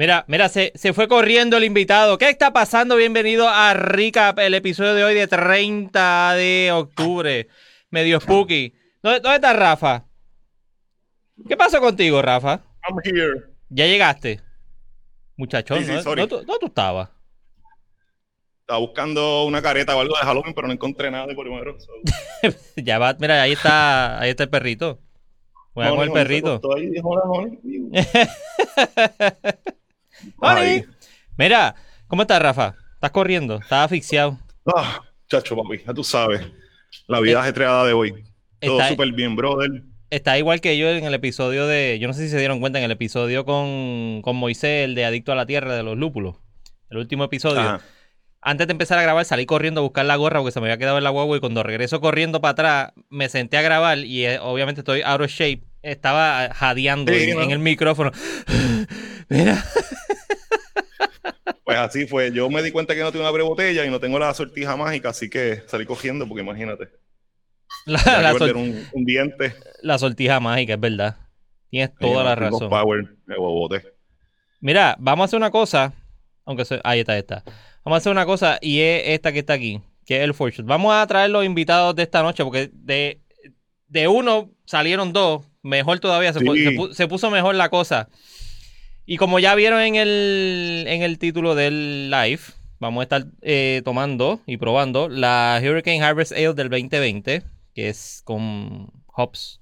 Mira, mira, se, se, fue corriendo el invitado. ¿Qué está pasando? Bienvenido a Recap, el episodio de hoy de 30 de octubre. Medio spooky. ¿Dónde, dónde está Rafa? ¿Qué pasó contigo, Rafa? I'm here. ¿Ya llegaste? Muchachón, Sí, ¿no? ¿Dónde, tú- dónde tú estabas? Estaba buscando una careta o algo de Halloween, pero no encontré nada de primero. So, ya va, mira, ahí está, ahí está el perrito. Juega con el perrito. acostó Mira, ¿cómo estás, Rafa? ¿Estás corriendo? ¿Estás asfixiado? Ah, chacho, papi, ya tú sabes. La vida ajetreada de hoy. Todo súper bien, brother. Está igual que yo en el episodio de. Yo no sé si se dieron cuenta en el episodio con, con Moisés, el de Adicto a la Tierra de los Lúpulos. El último episodio. Ajá. Antes de empezar a grabar, salí corriendo a buscar la gorra porque se me había quedado en la guagua. Y cuando regreso corriendo para atrás, me senté a grabar. Y eh, obviamente estoy out of shape. Estaba jadeando Sí, en, ¿no? en el micrófono. Mira. Pues así fue. Yo me di cuenta que no tengo una botella y no tengo la sortija mágica, así que salí cogiendo, porque imagínate. La, la sol- un, un diente. la sortija mágica, es verdad. Tienes toda la razón. Power, me bobote. Mira, vamos a hacer una cosa. Aunque se- ahí está, ahí está. Vamos a hacer una cosa y es esta que está aquí, que es el Fortune. Vamos a traer los invitados de esta noche porque de, de uno salieron dos. Mejor todavía, Sí. se puso mejor la cosa. Y como ya vieron en el, en el título del live, vamos a estar eh, tomando y probando la Hurricane Harvest Ale del 2020, que es con hops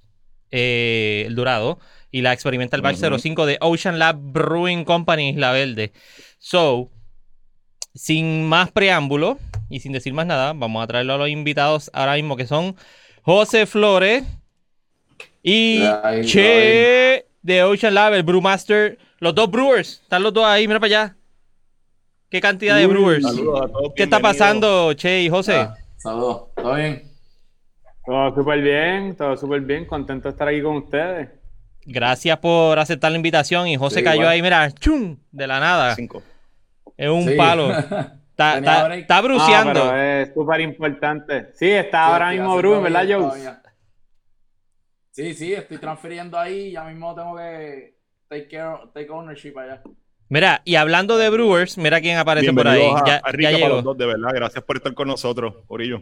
eh, el dorado, y la Experimental Batch Ujú. 05 de Ocean Lab Brewing Company Isla Verde. So, sin más preámbulo y sin decir más nada, vamos a traerlo a los invitados ahora mismo que son José Flores y Ay, Che de Ocean Lab, el Brewmaster. Los dos brewers, están los dos ahí, mira para allá. ¿Qué cantidad de brewers? Saludos a todos. ¿Qué está pasando, Che y José? Ah, Saludos, ¿todo bien? Todo súper bien, todo súper bien, contento de estar aquí con ustedes. Gracias por aceptar la invitación y José Sí, cayó igual. ahí, mira, chum, de la nada. Cinco. Es un Sí. palo. Está, está- Ah, bruceando. pero es súper importante. Sí, está Sí, ahora mismo Bruin, ¿verdad, Joe? Sí, sí, estoy transfiriendo ahí, ya mismo tengo que take, care, take ownership allá. Mira, y hablando de Brewers, mira quién aparece por ahí. A- Ya, a ya Rica para los dos, de verdad. Gracias por estar con nosotros, Orillo.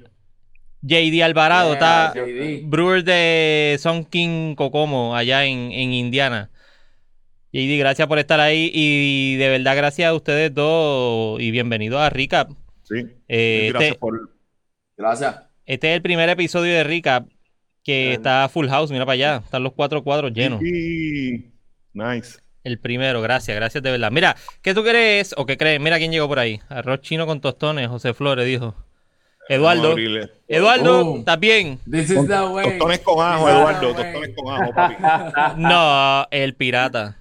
JD Alvarado, Yeah, está JD. Brewer de Son King Kokomo, allá en, en Indiana. JD, gracias por estar ahí y de verdad gracias a ustedes dos y bienvenidos a Recap. Sí. Eh, Gracias este, por. Gracias. este es el primer episodio de Recap que Bien. está full house, mira para allá, están los cuatro cuadros llenos. Sí. Nice. El primero, gracias, gracias de verdad. Mira, ¿qué tú crees o qué crees? Mira quién llegó por ahí. Arroz chino con tostones, José Flores dijo. Eduardo. Eduardo, Boom. ¿estás bien? This is the way. Tostones con ajo, Eduardo. Tostones con ajo, papi. No, el pirata.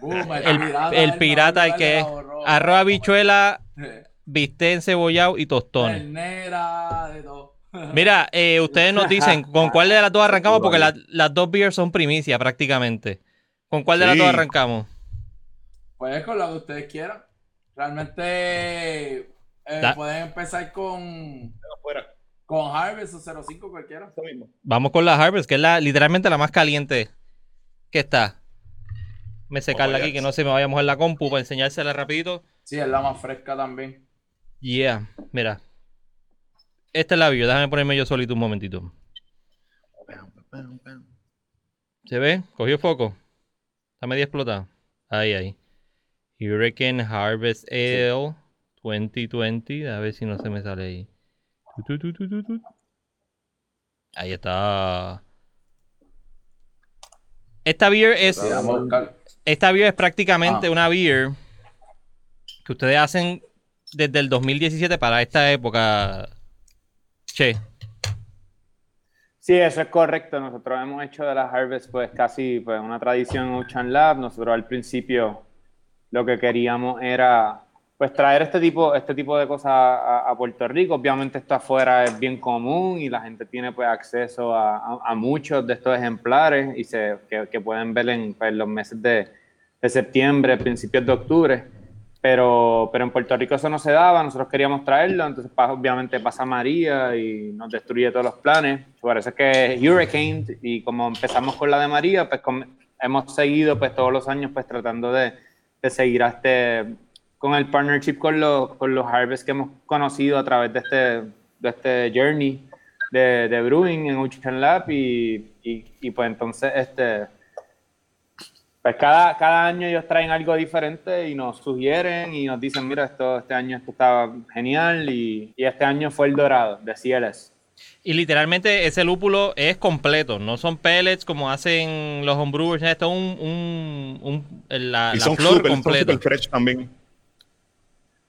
Boom, El, el pirata el que es arroz, habichuela, bistec encebollado y tostón. Ternera, de todo. Mira, eh, ustedes nos dicen con cuál de las dos arrancamos porque la- las dos beers son primicia prácticamente. ¿Con cuál de las dos arrancamos? Pues con lo que ustedes quieran. Realmente eh, pueden empezar con, con Harvest o 05 cualquiera. Mismo. Vamos con la Harvest, que es la, literalmente la más caliente que está. Me secarla aquí, que no se me vaya a mojar la compu para enseñársela rapidito. Sí, es la más fresca también. Yeah, mira. Esta es la beer, déjame ponerme yo solito un momentito. ¿Se ve? ¿Cogió foco? Está medio explotado. Ahí, ahí. Hurricane Harvest Ale 2020. A ver si no se me sale ahí. Tu, tu, tu, tu, tu. Ahí está. Esta beer es. Esta beer es prácticamente Ah. una beer que ustedes hacen desde el 2017 para esta época. Sí, eso es correcto. Nosotros hemos hecho de la Harvest pues casi pues, una tradición en Ocean Lab. Nosotros al principio lo que queríamos era pues traer este tipo, este tipo de cosas a, Puerto Rico. Obviamente esto afuera es bien común y la gente tiene pues acceso a, muchos de estos ejemplares y se, que, que pueden ver en pues, los meses de, de septiembre, principios de octubre. Pero, pero en Puerto Rico eso no se daba, nosotros queríamos traerlo, entonces obviamente pasa María y nos destruye todos los planes. Por eso es Hurricane y como empezamos con la de María, pues com- hemos seguido pues todos los años pues tratando de, de seguir a este, con el partnership con los, con los harvests que hemos conocido a través de este, de este journey de, de brewing en Ocean Lab y, y, y pues entonces este pues cada, cada año ellos traen algo diferente y nos sugieren y nos dicen, mira, esto, este año esto estaba genial y, y este año fue el dorado de CLS. Y literalmente ese lúpulo es completo, no son pellets como hacen los homebrewers, esto es un, un, un- la, Y la son flor súper son completa. fresh también.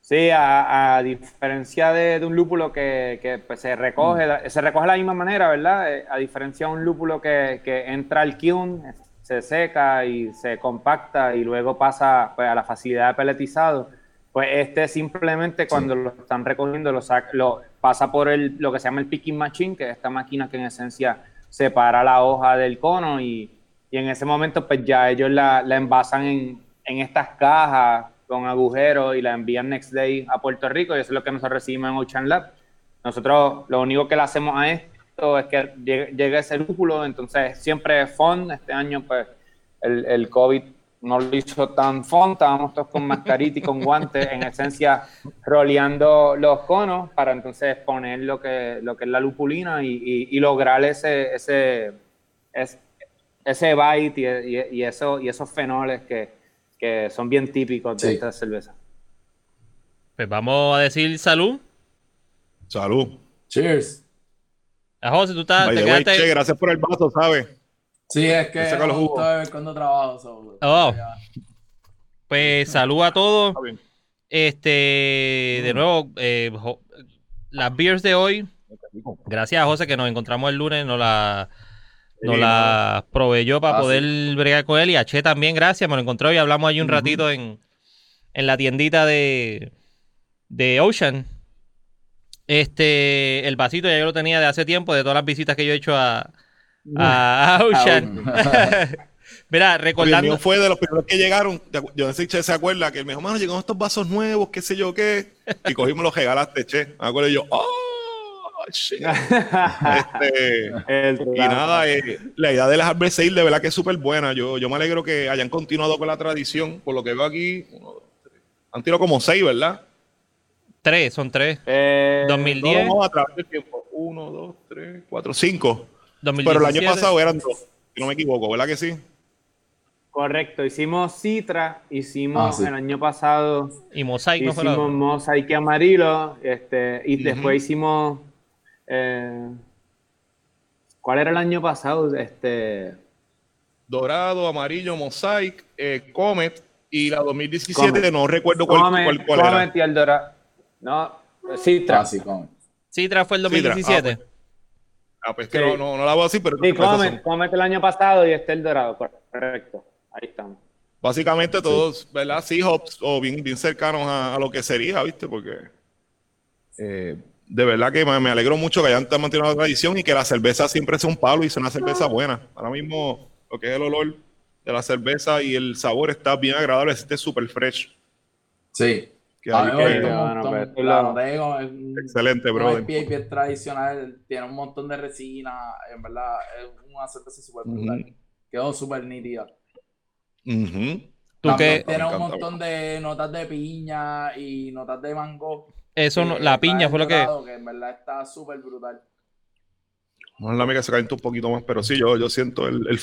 Sí, a, a diferencia de, de un lúpulo que, que, pues, se recoge, se recoge de la misma manera, ¿verdad? Eh, A diferencia de un lúpulo que, que entra al kiln, se seca y se compacta y luego pasa pues, a la facilidad de peletizado, pues este simplemente cuando lo están recogiendo lo, sac- lo pasa por el, lo que se llama el picking machine, que es esta máquina que en esencia separa la hoja del cono y, y en ese momento pues ya ellos la, la envasan en, en estas cajas con agujeros y la envían next day a Puerto Rico y eso es lo que nosotros recibimos en Ocean Lab. Nosotros lo único que le hacemos a esto es que llegue, ese lúpulo, entonces siempre es fun. Este año pues el, el COVID no lo hizo tan fun, estábamos todos con mascarita y con guantes, en esencia roleando los conos para entonces poner lo que, lo que es la lupulina y, y- y lograr ese, ese, es- ese bite y, y- y eso, y esos fenoles que, que son bien típicos de Sí. esta cerveza. Pues vamos a decir salud. Salud. Cheers. A José, tú estás, By te the way, quedaste. che, gracias por el vaso, ¿sabes? Sí, es que con los cuando trabajo. so- Oh. ya. Pues salud a todos. Este, de nuevo, eh, las beers de hoy, gracias a José que nos encontramos el lunes, nos la, nos Sí, la proveyó para Ah, poder bregar con él. Y a Che también, gracias, me lo encontró y hablamos allí un ratito en, en la tiendita de, de Ocean. Este, el vasito ya yo lo tenía de hace tiempo, de todas las visitas que yo he hecho a, a, a Ocean. Mira, Oye, el recordando. mío fue de los primeros que llegaron. Yo no sé si Che se acuerda que él me dijo, mano, llegaron estos vasos nuevos, qué sé yo qué. Y cogimos los regalaste, Che. Me acuerdo y yo, oh, shit. Este, El y nada, eh, la idea de las Harvest Ale de verdad que es súper buena. Yo, yo me alegro que hayan continuado con la tradición. Por lo que veo aquí, uno, dos, tres. han tirado como seis, ¿verdad? Tres, son tres. Eh, 2010, No, no, a través del tiempo. Uno, dos, tres, cuatro, cinco. 2017. Pero el año pasado eran dos, si no me equivoco, ¿verdad que sí? Correcto, hicimos Citra, hicimos Ah, sí. el año pasado, Y Mosaic no fue hicimos. Mosaic Amarillo, este, y después hicimos, eh, ¿cuál era el año pasado? Este, Dorado, amarillo, Mosaic, eh, Comet y la 2017, Comet. no recuerdo cuál, Comet, cuál, cuál Comet y el Dorado. No, Citra. Ah, sí, come. Citra fue el Citra, 2017. ah, era. Ah, pues que Sí. no, no, no la voy a decir, pero Sí. Comet, Comet el año pasado y este el Dorado, correcto. Ahí estamos. básicamente todos, ¿verdad? Seahawks o bien, bien cercanos a, a lo que sería, ¿viste? Porque eh, de verdad que me, me alegro mucho que hayan mantenido la tradición y que la cerveza siempre sea un palo y sea una cerveza buena. Ahora mismo lo que es el olor de la cerveza y el sabor está bien agradable, este súper fresh. Sí. Que A ahí, mí me pues, bueno, montón. pues, La es un- excelente, un brother. IPA bien tradicional, tiene un montón de resina, en verdad es una cerveza súper brutal. Quedó súper nítida. Ujú. Tú También que tiene un montón de notas de piña y notas de mango. eso no- la piña fue lo que. en verdad está súper brutal. Vamos la amiga se calienta un poquito más, pero sí, yo, yo siento el, el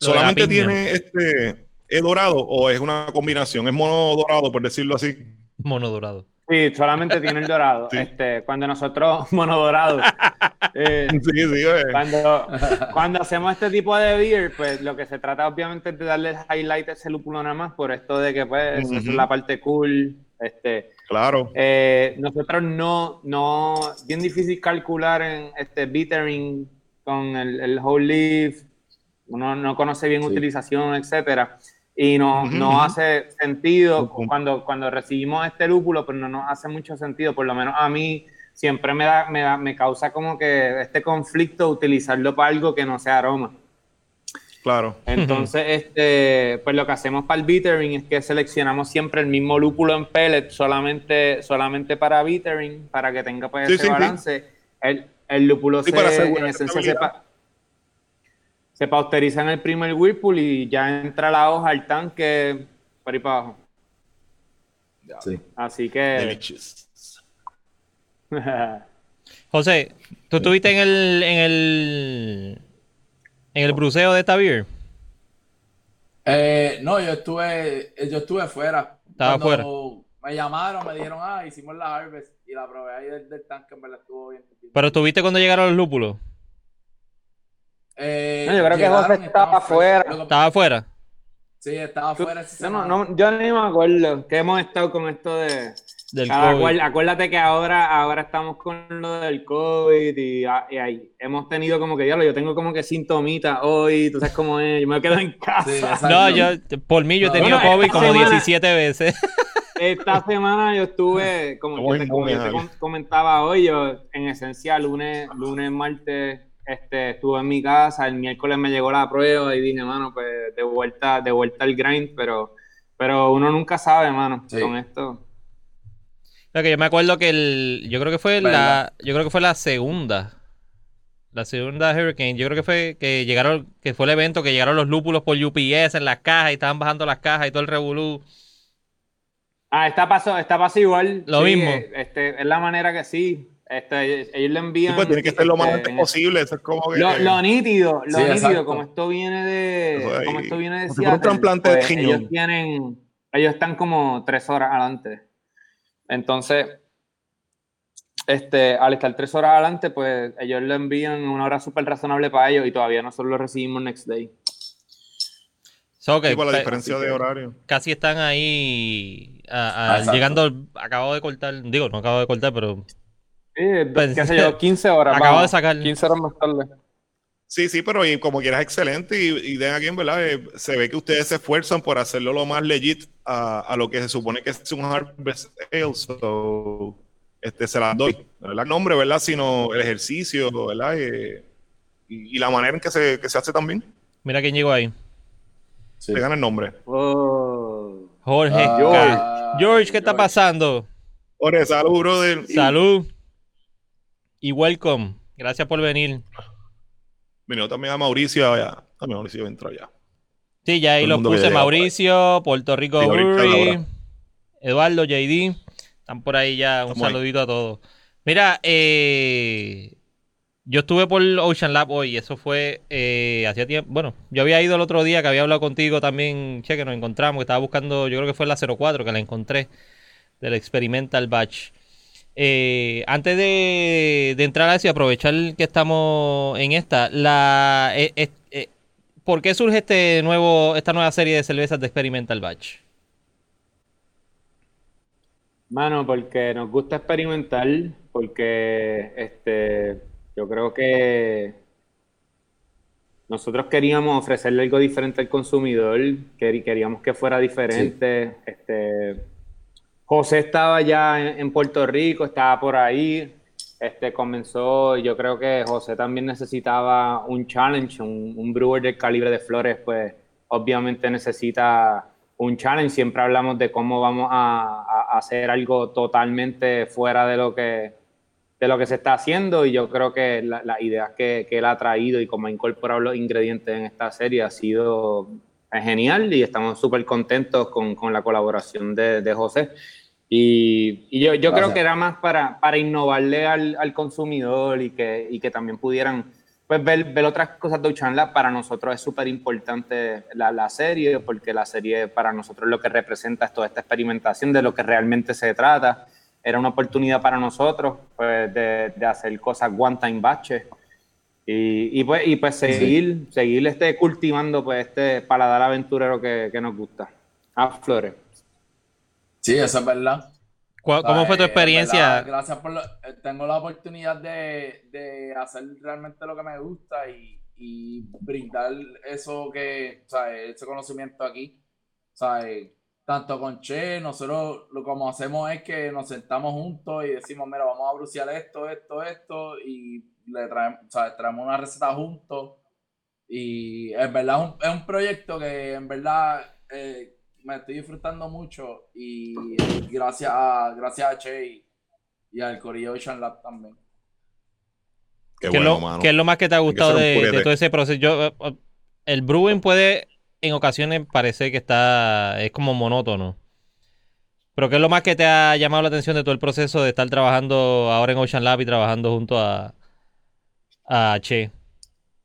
¿Solamente tiene este ¿es dorado o es una combinación? ¿Es mono dorado, por decirlo así? Mono dorado. Sí, solamente tiene el dorado. Sí. Este, cuando nosotros, monodorado, eh, Sí, sí, eh. cuando, cuando hacemos este tipo de beer, pues lo que se trata obviamente es de darle highlight a ese lúpulo nada más, por esto de que pues esa es la parte cool. Este, Claro. eh, nosotros no, no, bien difícil calcular en este bittering con el, el whole leaf, uno no conoce bien Sí. utilización, etcétera, y no, no hace sentido cuando, cuando recibimos este lúpulo, pero no nos hace mucho sentido, por lo menos a mí siempre me da, me da, me causa como que este conflicto utilizarlo para algo que no sea aroma. Claro. Entonces, este, pues lo que hacemos para el bittering es que seleccionamos siempre el mismo lúpulo en pellet solamente, solamente para bittering, para que tenga pues Sí, ese sí, sí. balance. El, el lúpulo Sí, se, en esencia estabilidad. Se pasteuriza en el primer whirlpool y ya entra la hoja al tanque por ahí para abajo. Sí. Así que Delicious. José, ¿tú estuviste en el, en el, en el bruceo de esta beer? Eh, no, yo estuve, yo estuve fuera. Estaba Cuando Me llamaron, me dijeron, ah, hicimos la Harvest y la probé ahí del, del tanque, en verdad estuvo bien. Pero estuviste cuando llegaron los lúpulos. Eh, No, yo creo que José estaba afuera. ¿Estaba afuera? Sí, estaba afuera no, no- yo ni me acuerdo que hemos estado con esto de... Del COVID. acuérdate, que ahora, ahora estamos con lo del COVID y, ah, y ahí hemos tenido como que, diablo, yo tengo como que sintomitas hoy, tú sabes cómo es, yo me quedo en casa. Sí. No, yo, por mí yo he No, tenido bueno, COVID como semana- 17 veces. Esta semana yo estuve, como, yo te, como yo te comentaba hoy, yo en esencia lunes, lunes, martes, este, estuve en mi casa, el miércoles me llegó la prueba y dije, mano, pues de vuelta, de vuelta al grind, pero, pero uno nunca sabe, mano, Sí. con esto. Lo que yo me acuerdo que el, yo creo que fue la, yo creo que fue la segunda, la segunda Hurricane. Yo creo que fue que llegaron, que fue el evento que llegaron los lúpulos por UPS en las cajas y estaban bajando las cajas y todo el revolú. Ah, esta pasó, esta pasó igual. Lo sí, mismo. eh, Este, es la manera que sí. Este, ellos le Sí, envían. pues tiene que ser lo más este, antes posible. Eso es como que. Lo, lo nítido, lo Sí, nítido, exacto. como esto viene de, Eso como esto viene de fuera un Seattle, trasplante de pues, riñón. ellos tienen, ellos están como tres horas adelante. Entonces, este, al estar tres horas adelante, pues ellos lo envían en una hora súper razonable para ellos y todavía nosotros lo recibimos next day. So, Sí, por la fe- diferencia de horario. casi están ahí a- a- Ah, llegando, acabo de cortar, digo, no acabo de cortar, pero Sí, Pues, qué sé yo, 15 horas. acabo de sacar. 15 horas más tarde. Sí, sí, pero y como quieras, excelente. Y, y den aquí, en verdad, eh, se ve que ustedes se esfuerzan por hacerlo lo más legit a, a lo que se supone que es un Harvest Ale. So, este, se las doy. No el nombre, ¿verdad? Sino el ejercicio, ¿verdad? Eh, y, y la manera en que se, que se hace también. mira quién llegó ahí. Sí. Se gana el nombre. Oh. Jorge. Ah, George, ¿qué está pasando? Ore, salud, brother. Salud y welcome. Gracias por venir. Vino también a Mauricio allá. También Mauricio entró allá. Sí, ya ahí los puse. Mauricio, Puerto Rico Sí, Brewery. Eduardo, JD. Están por ahí ya. Un Estamos ahí. saludito a todos. Mira, eh, yo estuve por Ocean Lab hoy. Eso fue eh, hacía tiempo. Bueno, yo había ido el otro día que había hablado contigo también. Che, que nos encontramos. Que estaba buscando, yo creo que fue la 04 que la encontré. Del Experimental Batch. Eh, antes de, de entrar a eso y aprovechar que estamos en esta, la, eh, eh, ¿por qué surge este nuevo, esta nueva serie de cervezas de Experimental Batch? Mano, porque nos gusta experimentar, porque este, yo creo que nosotros queríamos ofrecerle algo diferente al consumidor, quer- queríamos que fuera diferente. Este, José estaba ya en, Puerto Rico, estaba por ahí, este, comenzó, yo creo que José también necesitaba un challenge, un, un brewer del calibre de Flores, pues obviamente necesita un challenge. Siempre hablamos de cómo vamos a, hacer algo totalmente fuera de lo que de lo que se está haciendo y yo creo que la- las ideas que, que él ha traído y cómo ha incorporado los ingredientes en esta serie ha sido eh, genial y estamos súper contentos con, con la colaboración de, de José. Y, y yo, yo creo que era más para, para innovarle al, al consumidor y que, y que también pudieran pues, ver, ver otras cosas de Ocean Lab. Para nosotros es súper importante la, la serie, porque la serie para nosotros lo que representa es toda esta experimentación de lo que realmente se trata. Era una oportunidad para nosotros pues, de, de hacer cosas one time batches. Y, y pues, y pues seguir, seguir este, cultivando pues, este paladar aventurero que, que nos gusta. A Flores. Sí, eso es verdad. ¿Cu- ¿Cómo fue tu Eh, experiencia? verdad, gracias por lo- eh, tengo la oportunidad de, de hacer realmente lo que me gusta y, y brindar eso que, o sea, ese conocimiento aquí. O sea, eh, tanto con Che, nosotros lo como hacemos es que nos sentamos juntos y decimos, mira, vamos a bruciar esto, esto, esto, y le traemos, o sea, traemos una receta juntos. Y en verdad es un, es un proyecto que en verdad eh, me estoy disfrutando mucho y gracias a, gracias a Che y, y al Corillo Ocean Lab también. Qué ¿Qué, es bueno, lo, mano. qué es lo más que te ha gustado de, todo ese proceso? Yo, eh, el brewing puede en ocasiones parecer que está, es como monótono. Pero ¿qué es lo más que te ha llamado la atención de todo el proceso de estar trabajando ahora en Ocean Lab y trabajando junto a, a Che?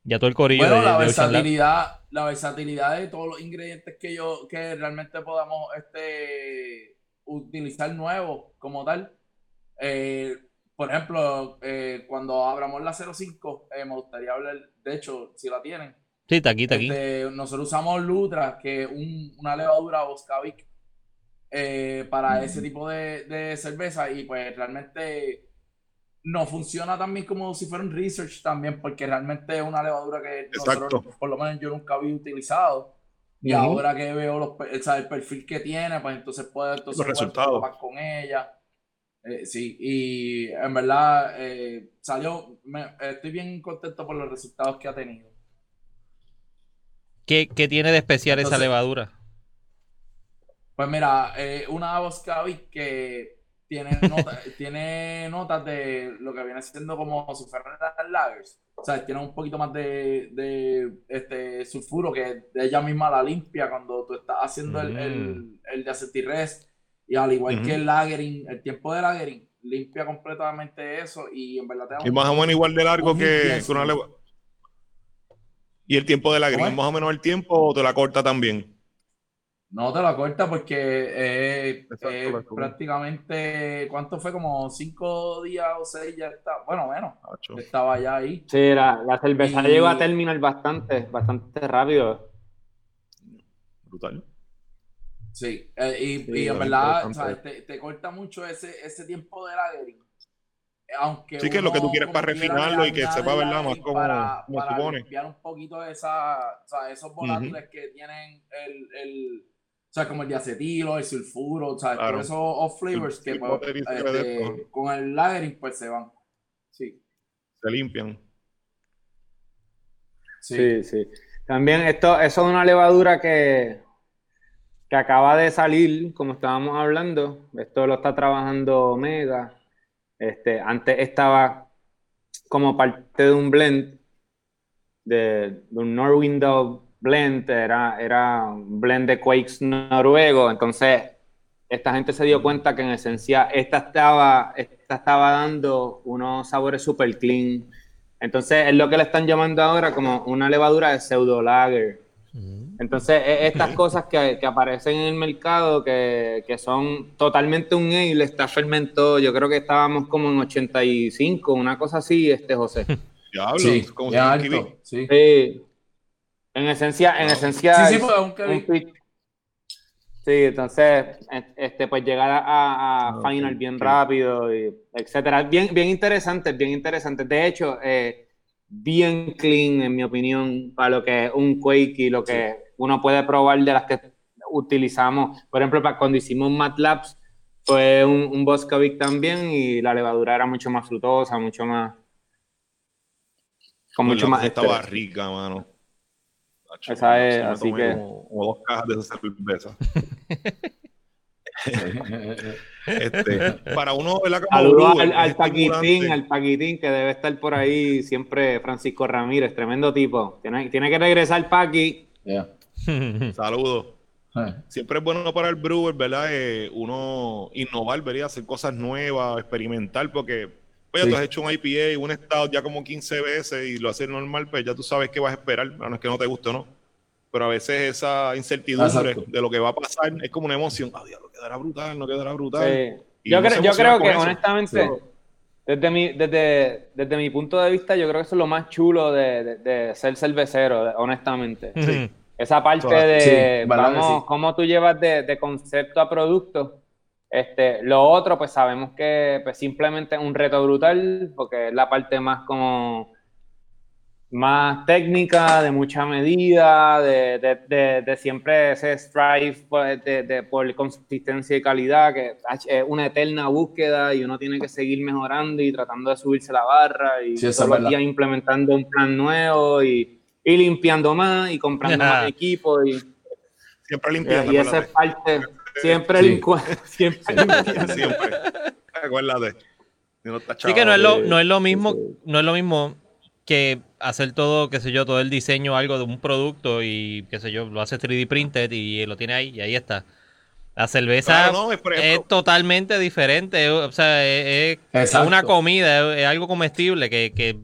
Ya todo el corillo Bueno, de, la de versatilidad, la versatilidad de todos los ingredientes que yo, que realmente podamos este, utilizar nuevos como tal. Eh, por ejemplo, eh, cuando abramos la 05, eh, me gustaría hablar, de hecho, si la tienen, Sí, está aquí, está aquí. este, nosotros usamos Lutra, que es un- una levadura Boscavic eh, para ese tipo de, de cerveza y pues realmente no funciona tan bien como si fuera un research también porque realmente es una levadura que nosotros, por lo menos yo nunca había utilizado. Y ahora que veo los, pe- o sea, el perfil que tiene pues entonces puedo entonces Los resultados. más con ella. Eh, sí y en verdad eh, salió me- estoy bien contento por los resultados que ha tenido. ¿Qué, qué tiene de especial esa levadura? Pues mira, eh, una Boscavic que tiene, nota- tiene notas de lo que viene siendo como si fueran las lagers. O sea, tiene un poquito más de, de este sulfuro que ella misma la limpia cuando tú estás haciendo el, el, el de acetirres. Y al igual Ujú. que el lagering, el tiempo de lagering, limpia completamente eso y en verdad te da Y más o menos igual de largo un que, que una leva- Y el tiempo de la ¿Cómo green, es? más o menos el tiempo o te la corta también. No te la corta porque eh, Exacto, eh, la corta. prácticamente, ¿cuánto fue? Como cinco días o seis ya está, bueno, menos, Acho. estaba ya ahí. Sí, la, la cerveza Y- llegó a terminar bastante, bastante rápido. Brutal. Sí, eh, y, Sí, y en verdad, interesante. ¿sabes? Te, te corta mucho ese, ese tiempo de lagering. Aunque Sí, que es lo que tú quieres para refinarlo y que sepa, ¿verdad? Más como- para, como para supone. limpiar un poquito esa, o sea, esos volátiles que tienen el, el, o sea, como el diacetilo, el sulfuro, o sea, Claro. todos esos off flavors Sí, que pues, este, con el lagering pues se van. Sí, Se limpian. sí. Sí, sí. También esto, eso es una levadura que, que acaba de salir, como estábamos hablando. Esto lo está trabajando Omega. Este, antes estaba como parte de un blend, de, de un Norwindow blend, era, era un blend de Quakes noruego. Entonces, esta gente se dio cuenta que en esencia esta estaba, esta estaba dando unos sabores super clean. Entonces, es lo que le están llamando ahora como una levadura de pseudo lager. Entonces, e- estas Ok. cosas que, que aparecen en el mercado, que, que son totalmente un ale, está fermentado, yo creo que estábamos como en 85, una cosa así, este José. Diablo, Sí, como si sí. Sí. En esencia, en esencia Sí, sí, es pues, un un. Sí, entonces, este, pues llegar a, a Ah, final bien rápido, y etcétera. Bien, bien interesante, bien interesante. De hecho, eh, bien clean, en mi opinión, para lo que es un Quake y lo que uno puede probar de las que utilizamos. Por ejemplo, para cuando hicimos MATLABs, fue un, un Boscovic también y la levadura era mucho más frutosa, mucho más. Con mucho La más. cosa estaba estrés. rica, mano. Esa es, así que- Como, como dos cajas de esa cerveza. Este, para uno, ¿verdad? Como Saludos al, Paquitín, al Paquitín, que debe estar por ahí siempre Francisco Ramírez, tremendo tipo. Tiene, tiene que regresar Paqui. Yeah. Saludos. Siempre es bueno para el brewer, ¿verdad? Eh, uno innovar, ¿verdad? Hacer cosas nuevas, experimentar, porque oye, Sí. tú has hecho un IPA, un stout ya como 15 veces y lo haces normal, pues ya tú sabes qué vas a esperar, a no es que no te guste o no. Pero a veces esa incertidumbre Exacto. de lo que va a pasar es como una emoción. Ah, diablo, quedará brutal, no quedará brutal. Sí. Yo, creo- yo creo que eso. honestamente, desde mi, desde, desde mi punto de vista, yo creo que eso es lo más chulo de, de- de ser cervecero, honestamente. Sí. Esa parte de vamos, sí. cómo tú llevas de, de concepto a producto. Este, lo otro, pues sabemos que pues, simplemente es un reto brutal, porque es la parte más como más técnica, de mucha medida, de, de- de- de siempre ese strive por, de, de- por consistencia y calidad, que es una eterna búsqueda y uno tiene que seguir mejorando y tratando de subirse la barra y Sí, los verdad. días implementando un plan nuevo y, y limpiando más y comprando más equipo y, Siempre limpiando. y esa es parte, siempre, Sí. lincua- siempre. Siempre. Acuérdate. Si no está Sí que no es lo, no es lo mismo, no es lo mismo que hacer todo, qué sé yo, todo el diseño, algo de un producto y qué sé yo, lo hace 3D printed y lo tiene ahí y ahí está. La cerveza Claro, no, es, totalmente diferente, o sea, es, es una comida, es, es algo comestible que, que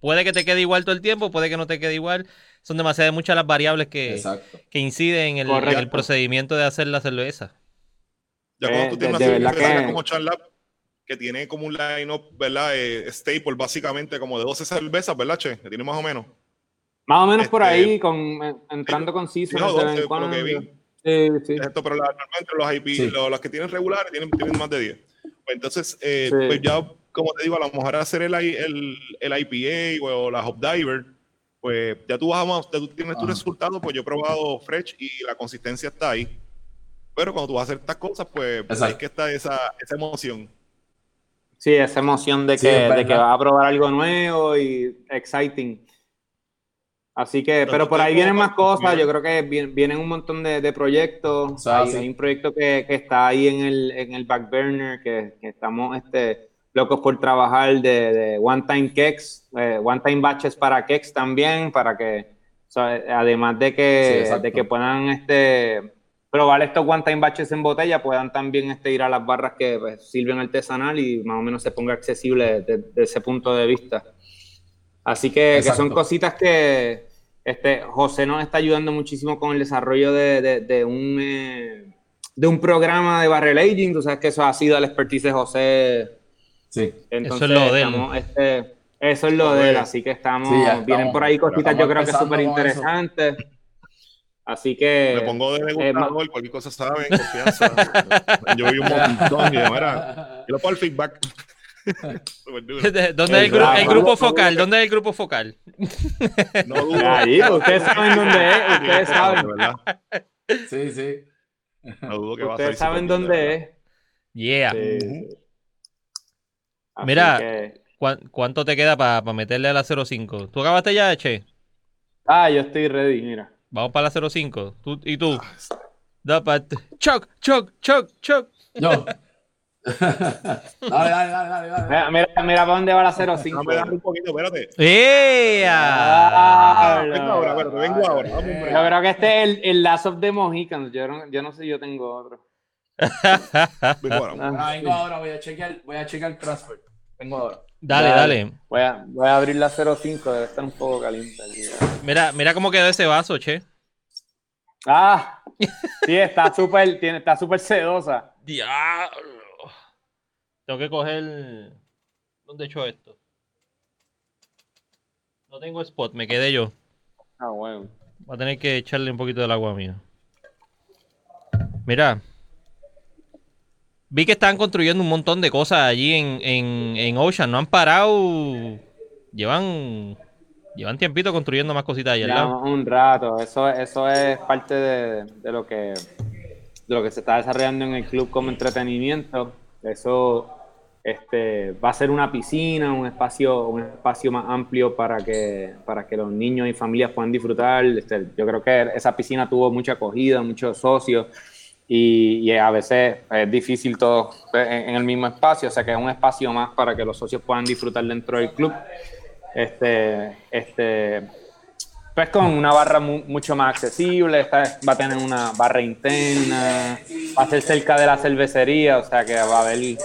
puede que te quede igual todo el tiempo, puede que no te quede igual. Son demasiadas muchas las variables que, que inciden en el, en el procedimiento de hacer la cerveza. ya cuando Eh, tú tienes de- una de cerveza que- como Charlap, que tiene como un line-up, ¿verdad? Eh, staple, básicamente, como de 12 cervezas, ¿verdad, Che? Que tiene más o menos. Más o menos por Este, ahí, con, eh, entrando con Sí, seasons no, de vez 12, en por lo que vi. Sí, sí. Esto, pero la- normalmente los IP, Sí. los, los que tienen regulares tienen, tienen más de 10. Pues entonces, eh, Sí. pues ya, como te digo, a lo mejor hacer el, I- el, el IPA o la Hop Diver, pues ya tú vas a más, ya tú tienes tu Ajá. resultado, pues yo he probado Fresh y la consistencia está ahí. Pero cuando tú vas a hacer estas cosas, pues Exacto. ahí es que está esa, esa emoción. Sí, esa emoción de Sí, que, es de que verdad. vas a probar algo nuevo y exciting. Así que, Pero por ahí vienen más cosas. Yo creo que vi- vienen un montón de, de proyectos. O sea, hay, sí. hay un proyecto que, que está ahí en el, en el back burner, que, que estamos este, locos por trabajar de, de one time cakes, eh, one time batches para cakes también, para que, o sea, además de Sí, que, exacto. de que puedan este, probar estos one time batches en botella, puedan también este, ir a las barras que pues, sirven artesanal y más o menos se ponga accesible desde ese punto de vista. Así que, que son cositas que este, José nos está ayudando muchísimo con el desarrollo de, de- de un, eh, de un programa de barrel aging. Tú sabes que eso ha sido el expertise de José. Sí. Entonces, lo de él. estamos, este, eso es lo de él. Así que estamos, Sí, ya vienen estamos- por ahí cositas yo estamos creo que súper eso. interesantes. Así que... Me pongo de eh, degustador, cualquier cosa saben, confianza. yo vi un montón y mira, yo lo pongo el feedback. ¿Dónde es el, gru- el grupo focal? ¿Dónde es el grupo focal? No dudo. Ahí, ustedes saben dónde es, ustedes saben. Sí, sí. no dudo que va a Ustedes saben dónde es. Yeah. Sí. Así Mira. que- ¿Cuán- ¿Cuánto te queda para meterle a la 05? ¿Tú acabaste ya, Che? Ah, yo estoy ready, mira. Vamos para la 05. ¿Tú, ¿Y tú? Da pa- Choc, choc, choc, choc. Yo. dale, dale, dale, dale, dale. Mira, mira, mira para dónde va la 05. Dame, dame un poquito, espérate. ¡Ea! Ah, Vengo ahora, espérate, vengo ahora. Yo creo que este es el, el Last of the Mohicans. Yo no, yo no sé, yo tengo otro. Vengo ahora. Ah, vengo ahora, voy a chequear, voy a chequear el transfer. Vengo ahora. Dale, dale. Voy a, voy a abrir la 05, debe estar un poco caliente. aquí. Mira, mira cómo quedó ese vaso, Che. Ah, sí, está súper, tiene, está súper sedosa. Diablo. Tengo que coger. ¿Dónde he hecho esto? No tengo spot, me quedé yo. Ah, bueno. Voy a tener que echarle un poquito del agua mía. Mira. Vi que están construyendo un montón de cosas allí en, en, en Ocean. No han parado. Llevan. Llevan tiempito construyendo más cositas allá. Llevamos un rato. Eso, eso es parte de, de lo que lo que se está desarrollando en el club como entretenimiento. Eso este, va a ser una piscina, un espacio, un espacio más amplio para que, para que los niños y familias puedan disfrutar. Este, yo creo que esa piscina tuvo mucha acogida, muchos socios. Y, a veces es difícil todo en, en el mismo espacio, o sea que es un espacio más para que los socios puedan disfrutar dentro del club. Este, este, pues con una barra mu- mucho más accesible, va a tener una barra interna, va a ser cerca de la cervecería, o sea que va a haber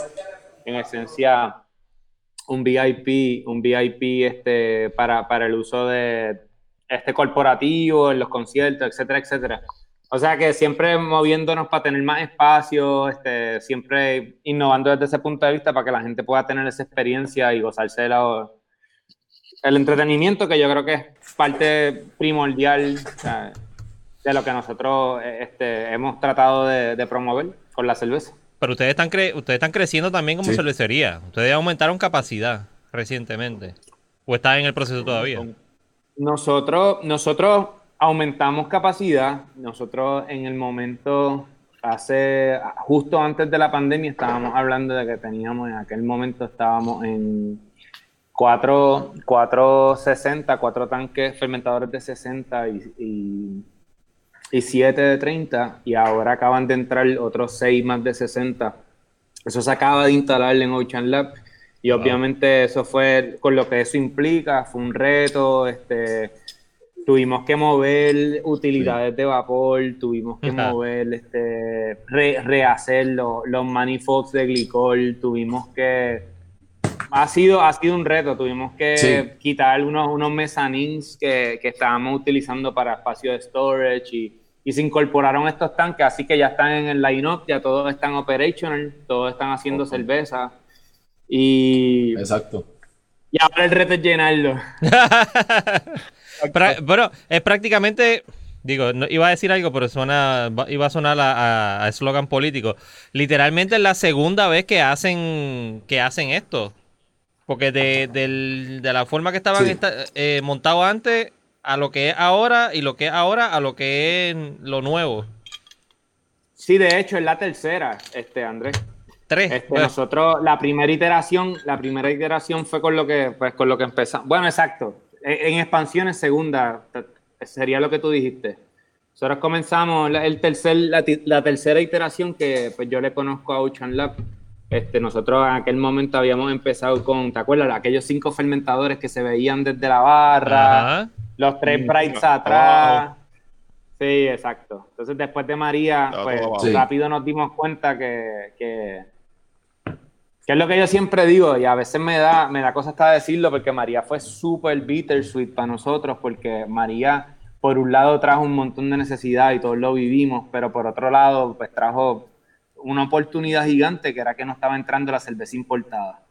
en esencia un VIP, un VIP este, para, para el uso de este corporativo, en los conciertos, etcétera, etcétera. O sea que siempre moviéndonos para tener más espacio, este, siempre innovando desde ese punto de vista para que la gente pueda tener esa experiencia y gozarse de la, el entretenimiento, que yo creo que es parte primordial o sea, de lo que nosotros eh, este, hemos tratado de, de promover con la cerveza. Pero ustedes están, cre- ustedes están creciendo también como Sí. cervecería. Ustedes aumentaron capacidad recientemente. ¿O están en el proceso todavía? Nosotros, nosotros aumentamos capacidad. Nosotros en el momento, hace justo antes de la pandemia, estábamos hablando de que teníamos, en aquel momento estábamos en 4, 460, 4 tanques fermentadores de 60 y, y, y 7 de 30, y ahora acaban de entrar otros 6 más de 60. Eso se acaba de instalar en Ocean Lab Y obviamente eso fue con lo que eso implica, fue un reto, este, tuvimos que mover utilidades de vapor, tuvimos que Ajá. mover, este, re- rehacer lo- los manifolds de glicol, tuvimos que... Ha sido, ha sido un reto, tuvimos que Sí. quitar unos, unos mezzanines que, que estábamos utilizando para espacio de storage y, y se incorporaron estos tanques, así que ya están en el line-up, ya todos están operational, todos están haciendo cerveza y, Exacto. Y ahora el reto es llenarlo. Bueno, es prácticamente. Digo, no, iba a decir algo, pero suena, iba a sonar a eslogan político. Literalmente es la segunda vez que hacen que hacen esto. Porque de, del- de la forma que estaban Sí. esta- eh, montados antes a lo que es ahora y lo que es ahora a lo que es lo nuevo. Sí, de hecho es la tercera, este Andrés. Tres. Este, pues. nosotros la primera iteración, la primera iteración fue con lo que, pues, con lo que empezamos. Bueno, exacto. En, en expansiones segunda sería lo que tú dijiste. Nosotros comenzamos la, el tercer, la, la tercera iteración que pues, yo le conozco a Ocean Lab. Este, nosotros en aquel momento habíamos empezado con, ¿te acuerdas? Aquellos cinco fermentadores que se veían desde la barra, Ajá. los tres brights atrás. Sí, exacto. Entonces después de María, pues. Sí. rápido nos dimos cuenta que, que, que es lo que yo siempre digo y a veces me da, me da cosa hasta decirlo porque María fue súper bittersweet para nosotros porque María por un lado trajo un montón de necesidad y todos lo vivimos, pero por otro lado pues trajo una oportunidad gigante que era que no estaba entrando la cerveza importada.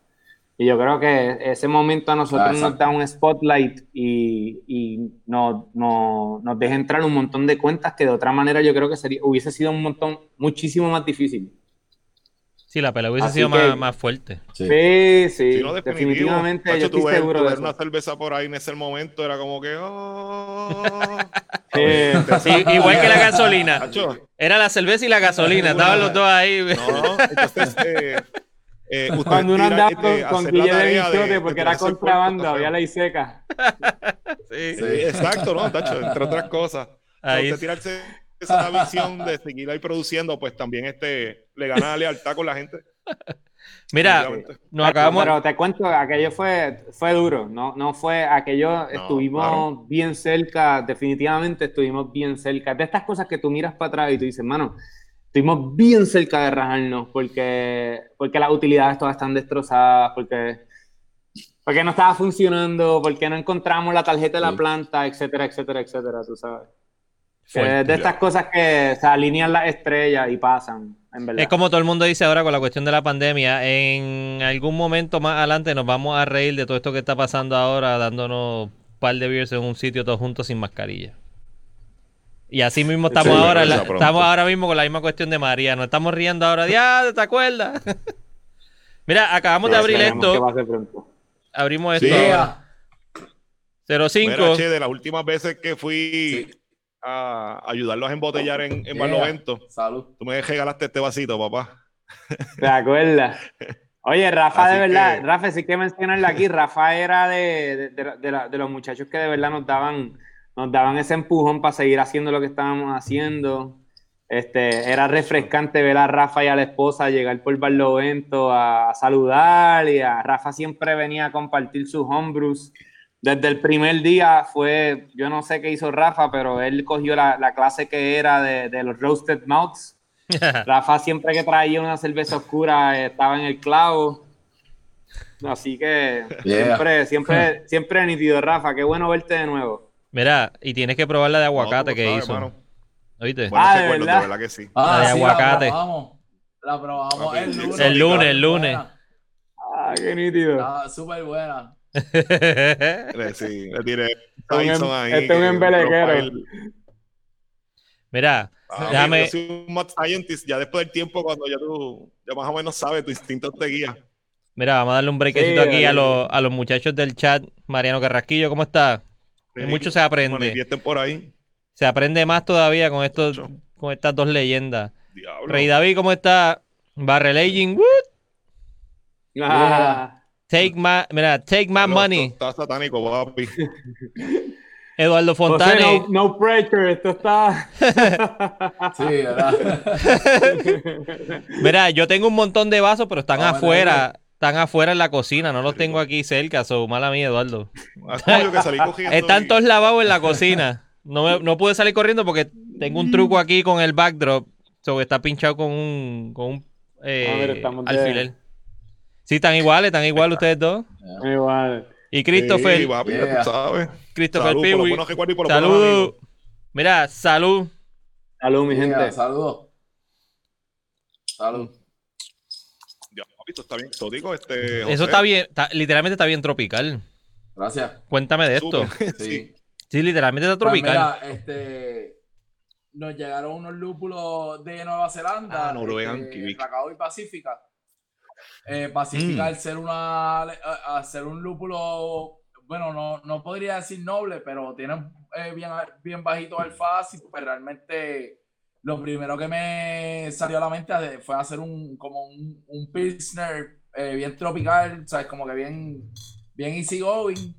Y yo creo que ese momento a nosotros Ah, nos da un spotlight y, y nos, nos- nos deja entrar un montón de cuentas que de otra manera yo creo que sería, hubiese sido un montón, muchísimo más difícil. Sí, la pelea hubiese Así sido que- más, más fuerte. Sí. Sí, sí, Sí, no, definitivamente Tacho, yo estoy seguro de una cerveza por ahí en ese momento era como que. oh. Sí. Sí, igual que la gasolina. Tacho, Era la cerveza y la gasolina. Estaban los dos ahí. no, entonces. Eh, eh, Cuando uno andaba con, este, con la Guille de Bichote porque de era contrabando, cuerpo, había ley seca. Sí. Sí, exacto, ¿no? Tacho, entre otras cosas. Ahí. Tirarse esa visión de seguir ahí produciendo, pues también este, le gana la lealtad con la gente. Mira, nos acabamos. Pero te cuento, aquello fue, fue duro, no, no fue, aquello estuvimos claro. bien cerca, definitivamente estuvimos bien cerca. De estas cosas que tú miras para atrás y tú dices, mano, estuvimos bien cerca de rajarnos porque, porque las utilidades todas están destrozadas, porque, porque no estaba funcionando, porque no encontramos la tarjeta de la Sí. planta, etcétera, etcétera, etcétera, tú sabes. Que Fuerte. es de estas cosas que se alinean las estrellas y pasan, en verdad. Es como todo el mundo dice ahora con la cuestión de la pandemia. En algún momento más adelante nos vamos a reír de todo esto que está pasando ahora, dándonos un par de beers en un sitio todos juntos sin mascarilla. Y así mismo estamos Sí, ahora, la- estamos ahora mismo con la misma cuestión de María. Nos estamos riendo ahora. ¡Ya! ¿Te acuerdas? Mira, acabamos de abrir esto. Abrimos esto. Sí. ahora. Mira, 05. che, de las últimas veces que fui a ayudarlos a embotellar en, en. Barlovento, Salud. tú me regalaste este vasito, papá. ¿Te acuerdas? Oye, Rafa, Así de verdad, que- Rafa, sí que mencionarle aquí, Rafa era de, de, de- de la- de los muchachos que de verdad nos daban, nos daban ese empujón para seguir haciendo lo que estábamos haciendo. Este, era refrescante ver a Rafa y a la esposa llegar por Barlovento a, a saludar y a Rafa siempre venía a compartir sus homebrews. Desde el primer día fue, yo no sé qué hizo Rafa, pero él cogió la, la clase que era de, de los roasted mouths. Rafa siempre que traía una cerveza oscura eh, estaba en el clavo. Así que Yeah. siempre, siempre, siempre nítido, Rafa. Qué bueno verte de nuevo. Mira, y tienes que probar la de aguacate No, que sabes, hizo. mano. ¿Oíste? Buenos Ah, ¿de verdad? de verdad que sí. Ah, de sí, aguacate. La probamos. La probamos el lunes. El lunes, el lunes. Ah, qué nítido. Estaba súper buena. Sí, le em- Tyson ahí. este es un que- embelequero. Mira, Ah, Déjame- Yo soy un mad scientist, ya después del tiempo, cuando ya tú ya más o menos sabes, tu instinto te guía. mira, vamos a darle un brequecito Sí, aquí a los, a los muchachos del chat. Mariano Carrasquillo, ¿cómo está? Sí, Mucho se aprende. Por ahí. Se aprende más todavía con estos, Mucho. con estas dos leyendas. Diablo. Rey David, ¿cómo está? Barrel Aging, woo. Ah, Take my, mira, take my money. Está satánico, papi. Eduardo José, Fontane. no, no pressure, esto está. Sí, ¿verdad? Mira, yo tengo un montón de vasos, pero están afuera. están afuera en la cocina, no los tengo aquí cerca, so mala mía, Eduardo. Que salí cogiendo Están y- todos lavados en la cocina. No, me- no pude salir corriendo porque tengo un truco aquí con el backdrop. So está pinchado con un, con un eh, Ah, estamos de- alfiler. Sí, están iguales, están iguales ustedes dos. Igual. Y Christopher, Sí, papi, ya Yeah. tú sabes. Christopher Salud buenos Salud. Mira, salud. Salud, mi gente. Yeah, Saludos. Salud. Ya, papi, esto está bien exótico. Este, Eso está bien, está- literalmente está bien tropical. Gracias. Cuéntame de esto. Sí. Sí. Literalmente está Pues tropical. mira, este, nos llegaron unos lúpulos de Nueva Zelanda, Ah, Noruegan este, Kiwi. Cacao y Pacífica. Eh, Pacífica Mm. al ser una a- al ser un lúpulo, bueno, no, no podría decir noble, pero tiene eh, bien, bien bajito alfa ácido, pues realmente lo primero que me salió a la mente fue hacer un como un, un pilsner eh, bien tropical, sabes, como que bien bien easy going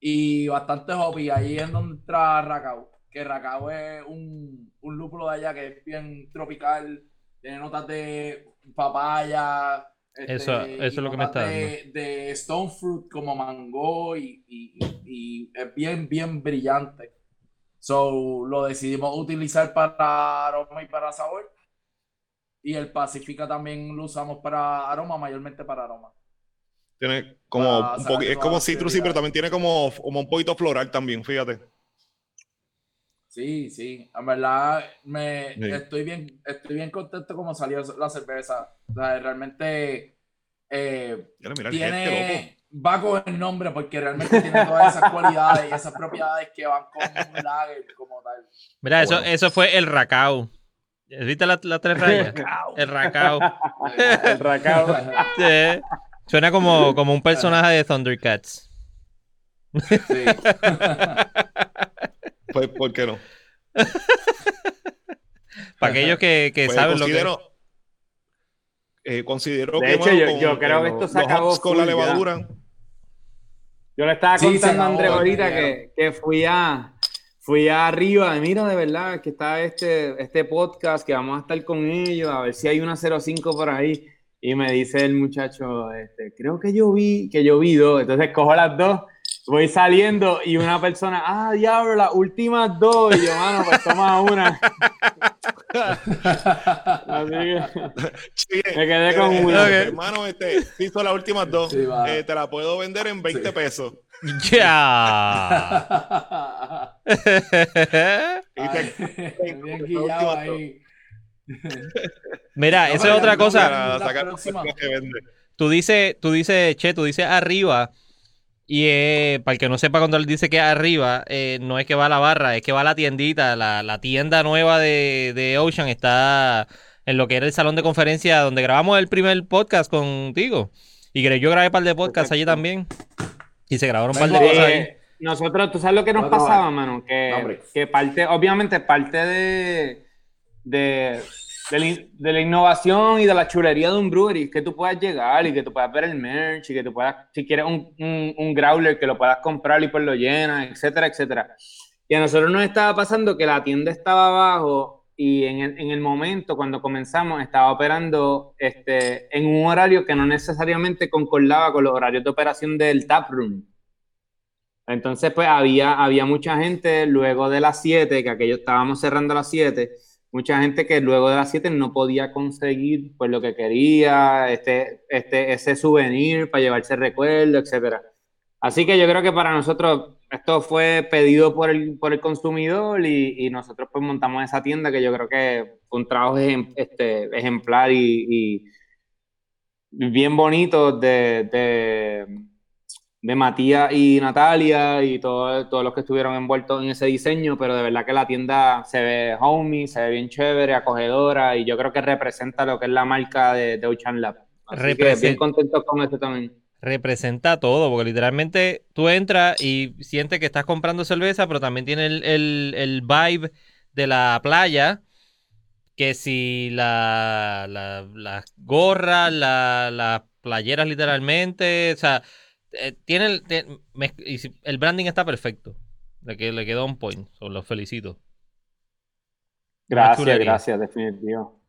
y bastante hoppy. Ahí es donde entra Racao, que Racao es un, un lúpulo de allá que es bien tropical, tiene notas de papaya. Este, Eso- eso es lo que me está de, de stone fruit como mango y, y- y- y es bien, bien brillante. So lo decidimos utilizar para aroma y para sabor. Y el Pacifica también lo usamos para aroma, mayormente para aroma. Tiene como Para un es como prioridades. pero también tiene como, como un poquito floral también, fíjate. Sí, sí, en verdad me Sí. estoy bien, estoy bien contento como salió la cerveza. O sea, realmente eh, tiene, va con el nombre porque realmente tiene todas esas cualidades y esas propiedades que van con un lager como tal. Mira, eso, Bueno. eso fue el racao. ¿Viste las las tres rayas? El racao. El racao. Sí. Suena como, como un personaje de Thundercats. Sí. Pues, ¿por qué no? Para aquellos que, que Pues, saben lo que considero, eh, considero De que, hecho, yo- con- yo creo que esto se acabó con la ya. levadura. Yo le estaba Sí, contando a Andrés ahorita que, que fui a fui arriba, mira de verdad que está este, este podcast que vamos a estar con ellos, a ver si hay una 05 por ahí. Y me dice el muchacho, este, creo que yo vi, que yo vi dos. Entonces cojo las dos, voy saliendo y una persona, ah, diablo, las últimas dos. Y yo, mano, pues toma una. Así que Sí, me quedé con eh, una. eh, Hermano, este, hizo las últimas dos. Sí. Eh, te la puedo vender en 20 Sí. pesos. ¡Ya! Y te- Ay, bien guillado ahí. Mira, No, esa es otra cosa. para la sacar próxima. lo que vende. Tú dices, tú dices, che, tú dices arriba. Y eh, para el que no sepa cuando él dice que es arriba, eh, no es que va a la barra, es que va a la tiendita. La, la tienda nueva de, de Ocean está en lo que era el salón de conferencia donde grabamos el primer podcast contigo. Y que yo grabé un par de podcasts allí también. Y se grabaron un par de cosas ahí. Eh, nosotros, tú sabes lo que nos No, no, pasaba, eh. mano, que, No, que parte, obviamente parte de, de, de, la, innovación y de la chulería de un brewery que tú puedas llegar y que tú puedas ver el merch y que tú puedas, si quieres un, un, growler, que lo puedas comprar y pues lo llenas, etcétera, etcétera. Y a nosotros nos estaba pasando que la tienda estaba abajo y en el, en el momento, cuando comenzamos, estaba operando este, en un horario que no necesariamente concordaba con los horarios de operación del taproom. Entonces, pues había, había mucha gente luego de las 7, que aquello estábamos cerrando a las 7, mucha gente que luego de las 7 no podía conseguir pues lo que quería, este, este, ese souvenir para llevarse recuerdo, etcétera. Así que yo creo que para nosotros esto fue pedido por el, por el consumidor y, nosotros pues montamos esa tienda que yo creo que fue un trabajo este, ejemplar y, bien bonito de, de Matías y Natalia y todo- todos los que estuvieron envueltos en ese diseño, pero de verdad que la tienda se ve homey, se ve bien chévere, acogedora y yo creo que representa lo que es la marca de, de Ocean Lab. Así que Represent- bien contentos con esto también. representa todo, porque literalmente tú entras y sientes que estás comprando cerveza, pero también tiene el, el- el vibe de la playa, que si la, la- las gorras, la- las playeras literalmente, o sea, eh, tiene el, el branding está perfecto, le, que, le quedó un point, so, los felicito. Gracias, gracias, definitivo.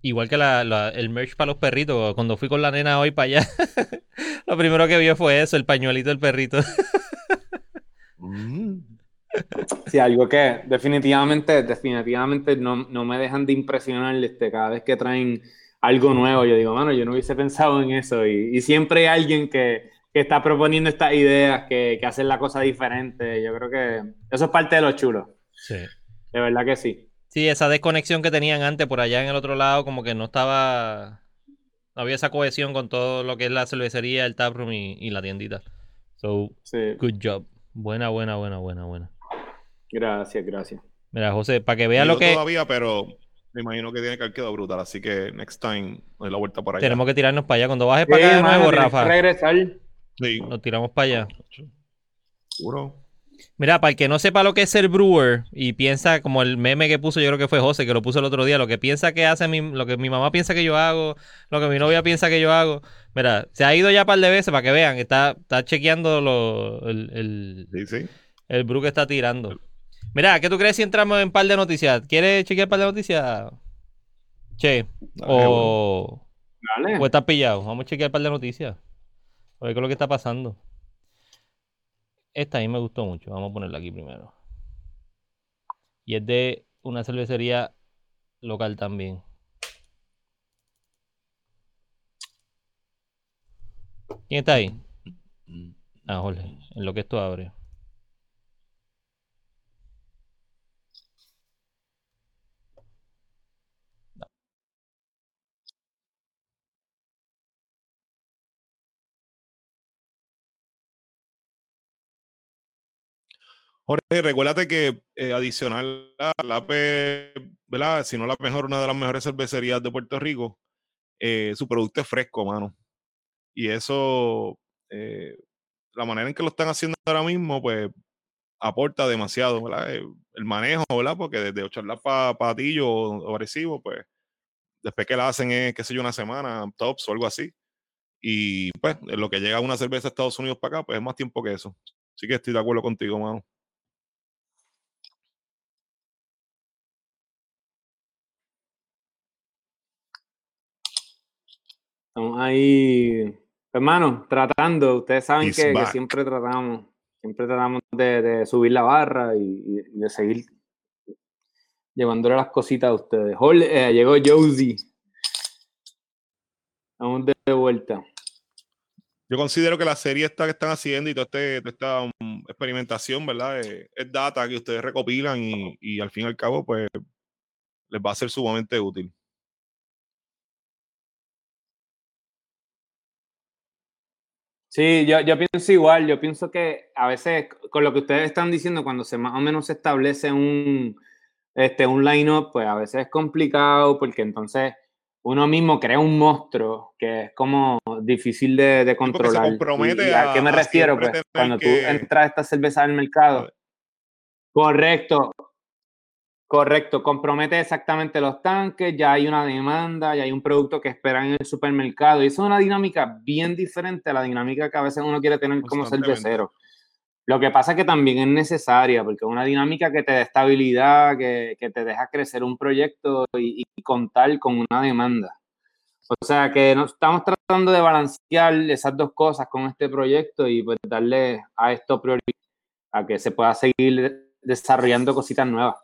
Igual que la, la- el merch para los perritos. Cuando fui con la nena hoy para allá, lo primero que vio fue eso, el pañuelito del perrito. Mm. Sí, algo que definitivamente, definitivamente no, no me dejan de impresionar este, cada vez que traen algo nuevo. Yo digo, mano, yo no hubiese pensado en eso. Y, y siempre hay alguien que, que está proponiendo estas ideas, que, que hacen la cosa diferente. Yo creo que eso es parte de lo chulo. Sí. De verdad que sí. Sí, esa desconexión que tenían antes por allá en el otro lado, como que no estaba. No había esa cohesión con todo lo que es la cervecería, el taproom y, y la tiendita. So, sí. good job. Buena, buena, buena, buena, buena. Gracias, gracias. Mira, José, para que veas Digo lo que. todavía, pero me imagino que tiene que haber quedado brutal. Así que next time doy la vuelta por allá. Tenemos que tirarnos para allá. Cuando bajes para acá de nuevo, Rafa, regresar. Sí, nos tiramos para allá. seguro. Mira, para el que no sepa lo que es ser brewer y piensa, como el meme que puso, yo creo que fue José, que lo puso el otro día, lo que piensa que hace mi, lo que mi mamá piensa que yo hago, lo que mi novia piensa que yo hago. Mira, se ha ido ya un par de veces para que vean, está, está chequeando lo, el, el, Sí, sí. el brew que está tirando. Mira, ¿qué tú crees si entramos en par de noticias? ¿Quieres chequear par de noticias? Che, o, Dale. o estás pillado. Vamos a chequear par de noticias. A ver qué es lo que está pasando. Esta a mí me gustó mucho. Vamos a ponerla aquí primero. Y es de una cervecería local también. ¿Quién está ahí? Ah, Jorge. En lo que esto abre. Jorge, recuérdate que eh, adicional a la P, ¿verdad? Si no la mejor, una de las mejores cervecerías de Puerto Rico, eh, su producto es fresco, mano. Y eso, eh, la manera en que lo están haciendo ahora mismo, pues aporta demasiado, ¿verdad? Eh, El manejo, ¿verdad? Porque desde echarla para patillo o agresivo, pues después que la hacen es, qué sé yo, una semana, tops o algo así. Y pues, lo que llega una cerveza a Estados Unidos para acá, pues es más tiempo que eso. Así que estoy de acuerdo contigo, mano. Estamos ahí, hermano, tratando. Ustedes saben que, siempre tratamos, siempre tratamos de, de subir la barra y, de seguir llevándole las cositas a ustedes. Jorge, eh, llegó Josie. Vamos de vuelta. Yo considero que la serie esta que están haciendo y toda, este, toda esta um, experimentación, ¿verdad? Eh, es data que ustedes recopilan y, y al fin y al cabo, pues, les va a ser sumamente útil. Sí, yo, yo pienso igual, yo pienso que a veces con lo que ustedes están diciendo, cuando se más o menos se establece un, este, un line-up, pues a veces es complicado porque entonces uno mismo crea un monstruo que es como difícil de, de se controlar. compromete ¿Y a, qué me a- a refiero? Pues, cuando tú que- entras a esta cerveza al mercado, correcto, correcto, compromete exactamente los tanques, ya hay una demanda, ya hay un producto que esperan en el supermercado. Y eso es una dinámica bien diferente a la dinámica que a veces uno quiere tener como cervecero. Lo que pasa es que también es necesaria, porque es una dinámica que te da estabilidad, que, que te deja crecer un proyecto y, y contar con una demanda. O sea que nos estamos tratando de balancear esas dos cosas con este proyecto y pues darle a esto prioridad, a que se pueda seguir desarrollando cositas nuevas.